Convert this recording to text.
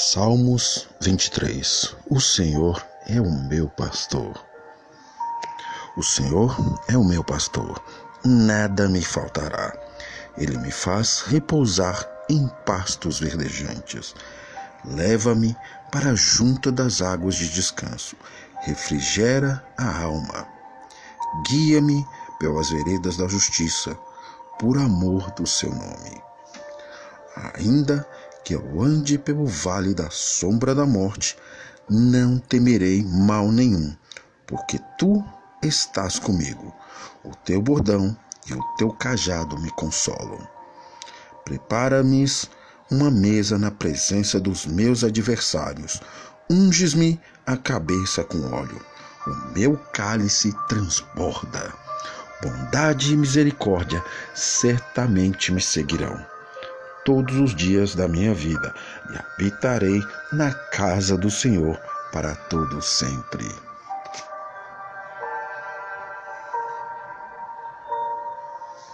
Salmos 23 O Senhor é o meu pastor. O Senhor é o meu pastor, nada me faltará. Ele me faz repousar em pastos verdejantes. Leva-me para junto das águas de descanso. Refrigera a alma. Guia-me pelas veredas da justiça, por amor do seu nome. Ainda que eu ande pelo vale da sombra da morte, não temerei mal nenhum, porque tu estás comigo. O teu bordão e o teu cajado me consolam. Prepara-me uma mesa na presença dos meus adversários. Unges-me a cabeça com óleo. O meu cálice transborda. Bondade e misericórdia certamente me seguirão todos os dias da minha vida e habitarei na casa do Senhor para todo sempre.